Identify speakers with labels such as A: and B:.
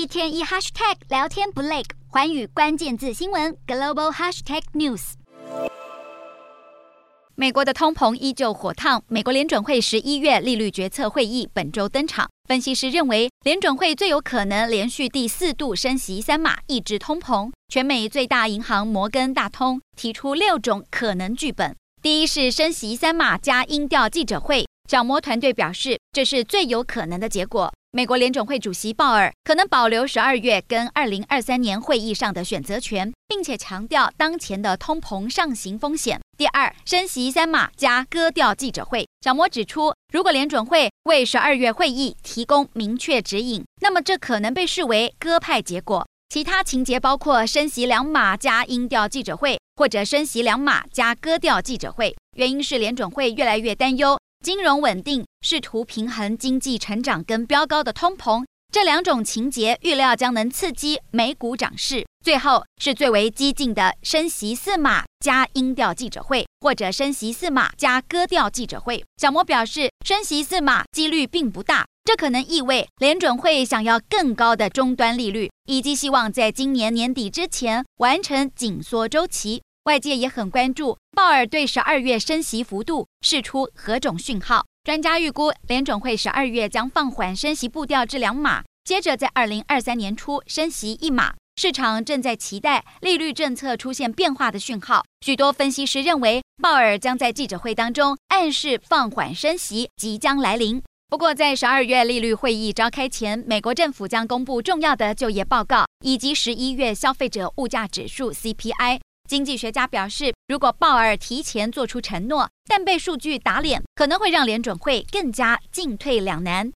A: 一天一 hashtag 聊天不累，寰宇关键字新闻 global hashtag news。美国的通膨依旧火烫，美国联准会十一月利率决策会议本周登场。分析师认为，联准会最有可能连续第四度升息三码，抑制通膨。全美最大银行摩根大通提出六种可能剧本。第一是升息三码加音调记者会，角膜团队表示，这是最有可能的结果。美国联准会主席鲍尔可能保留十二月跟二零二三年会议上的选择权，并且强调当前的通膨上行风险。第二，升息三码加鸽调记者会。小摩指出，如果联准会为十二月会议提供明确指引，那么这可能被视为鸽派结果。其他情节包括升息两码加音调记者会，或者升息两码加鸽调记者会。原因是联准会越来越担忧。金融稳定，试图平衡经济成长跟飙高的通膨，这两种情节预料将能刺激美股涨势。最后是最为激进的升息四码加音调记者会，或者升息四码加割调记者会。小摩表示，升息四码几率并不大，这可能意味联准会想要更高的终端利率，以及希望在今年年底之前完成紧缩周期。外界也很关注鲍尔对十二月升息幅度释出何种讯号。专家预估，联准会十二月将放缓升息步调至两码，接着在二零二三年初升息一码。市场正在期待利率政策出现变化的讯号。许多分析师认为，鲍尔将在记者会当中暗示放缓升息即将来临。不过，在十二月利率会议召开前，美国政府将公布重要的就业报告以及十一月消费者物价指数 CPI。经济学家表示，如果鲍尔提前做出承诺，但被数据打脸，可能会让联准会更加进退两难。